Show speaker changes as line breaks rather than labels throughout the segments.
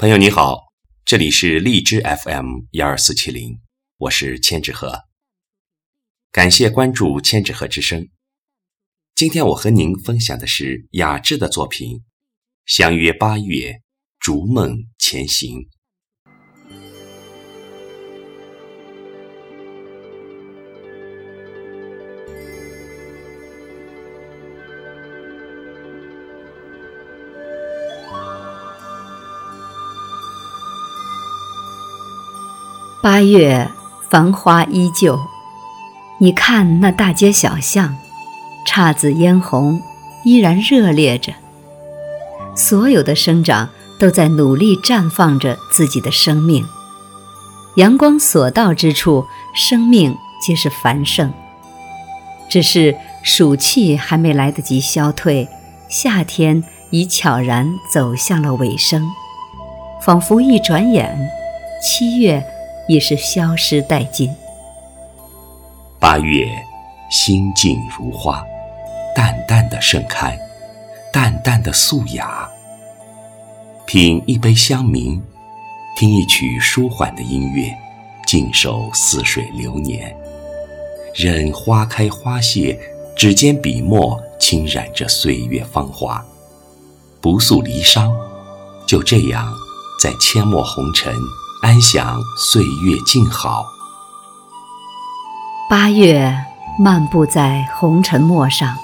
朋友你好，这里是荔枝 FM 幺二四七零，我是千纸鹤。感谢关注千纸鹤之声。今天我和您分享的是雅致的作品《相约八月，逐梦前行》。
八月，繁花依旧。你看那大街小巷，姹紫嫣红，依然热烈着。所有的生长都在努力绽放着自己的生命。阳光所到之处，生命皆是繁盛。只是暑气还没来得及消退，夏天已悄然走向了尾声。仿佛一转眼，七月。已是消失殆尽。
八月，心静如花，淡淡的盛开，淡淡的素雅。品一杯香茗，听一曲舒缓的音乐，静守似水流年。任花开花谢，指尖笔墨轻染着岁月芳华，不诉离殇，就这样在阡陌红尘。安享岁月静好。
八月漫步在红尘陌上，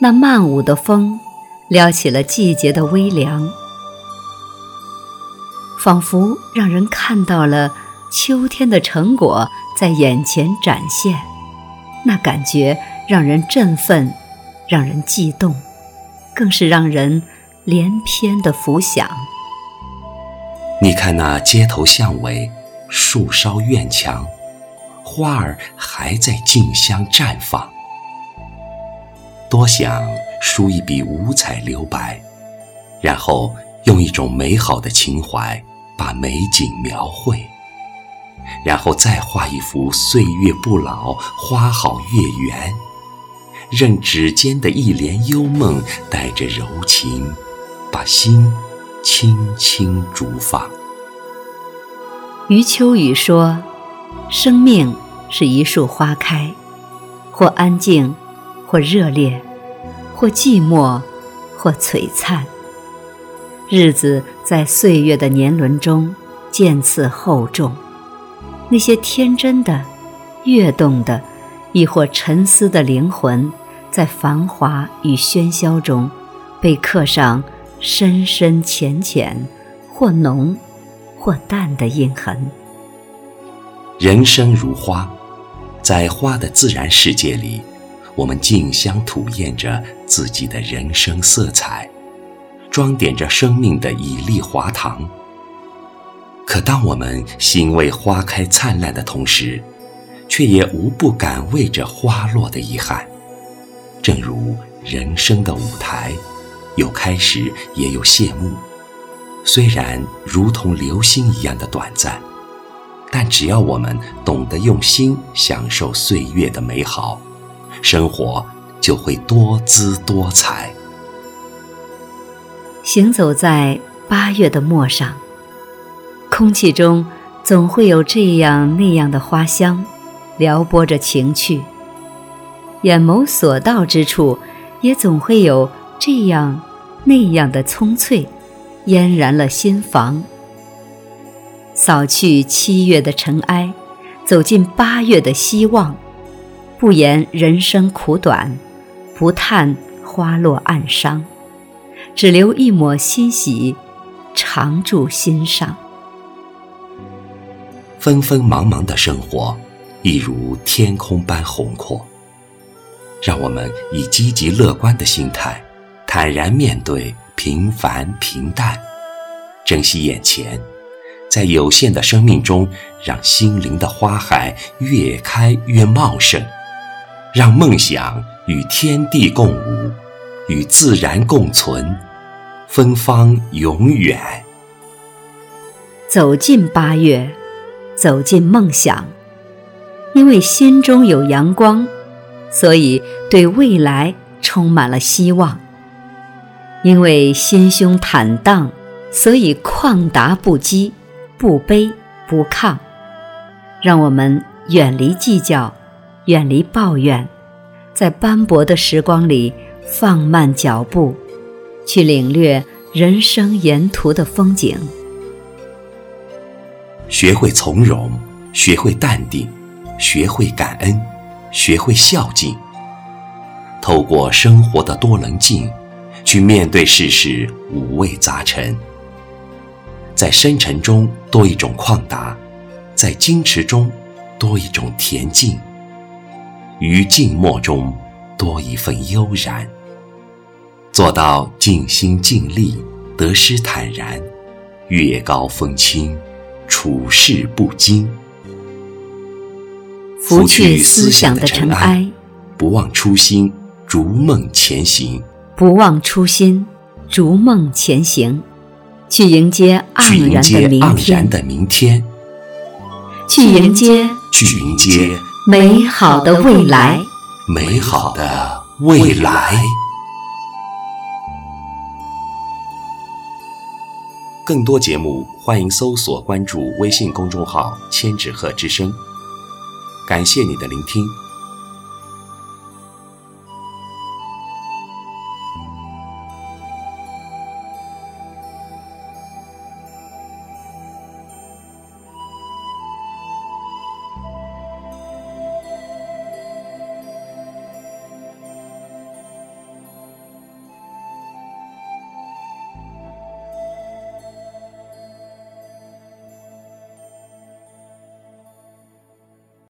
那漫舞的风撩起了季节的微凉，仿佛让人看到了秋天的成果在眼前展现。那感觉让人振奋，让人悸动，更是让人连篇的浮想。
你看那街头巷尾，树梢院墙，花儿还在竞相绽放。多想书一笔五彩留白，然后用一种美好的情怀把美景描绘，然后再画一幅岁月不老、花好月圆，任指尖的一帘幽梦带着柔情，把心。轻轻逐放。
余秋雨说：“生命是一束花开，或安静，或热烈，或寂寞，或璀璨。日子在岁月的年轮中渐次厚重，那些天真的、跃动的，亦或沉思的灵魂，在繁华与喧嚣中，被刻上。”深深浅浅，或浓，或淡的印痕。
人生如花，在花的自然世界里，我们竞相吐艳着自己的人生色彩，装点着生命的绮丽华堂。可当我们欣慰花开灿烂的同时，却也无不感味着花落的遗憾。正如人生的舞台。有开始，也有谢幕。虽然如同流星一样的短暂，但只要我们懂得用心享受岁月的美好，生活就会多姿多彩。
行走在八月的陌上，空气中总会有这样那样的花香，撩拨着情趣；眼眸所到之处，也总会有这样。那样的葱翠，嫣然了心房。扫去七月的尘埃，走进八月的希望。不言人生苦短，不叹花落暗伤，只留一抹欣喜，常驻心上。
纷纷忙忙的生活，一如天空般宏阔。让我们以积极乐观的心态。坦然面对平凡平淡，珍惜眼前，在有限的生命中，让心灵的花海越开越茂盛，让梦想与天地共舞，与自然共存，芬芳永远。
走进八月，走进梦想，因为心中有阳光，所以对未来充满了希望。因为心胸坦荡，所以旷达不羁，不卑不亢。让我们远离计较，远离抱怨，在斑驳的时光里放慢脚步，去领略人生沿途的风景。
学会从容，学会淡定，学会感恩，学会孝敬。透过生活的多棱镜，去面对世事五味杂陈。在深沉中多一种旷达，在矜持中多一种恬静，于静默中多一份悠然。做到尽心尽力，得失坦然，月高风清，处事不惊。
拂去思想的尘埃，
不忘初心。逐梦前行，
不忘初心，逐梦前行，去迎接
盎
然
的明天，
去迎接
去迎接
美好的未来，
美好的未来。更多节目，欢迎搜索关注微信公众号“千纸鹤之声”。感谢你的聆听。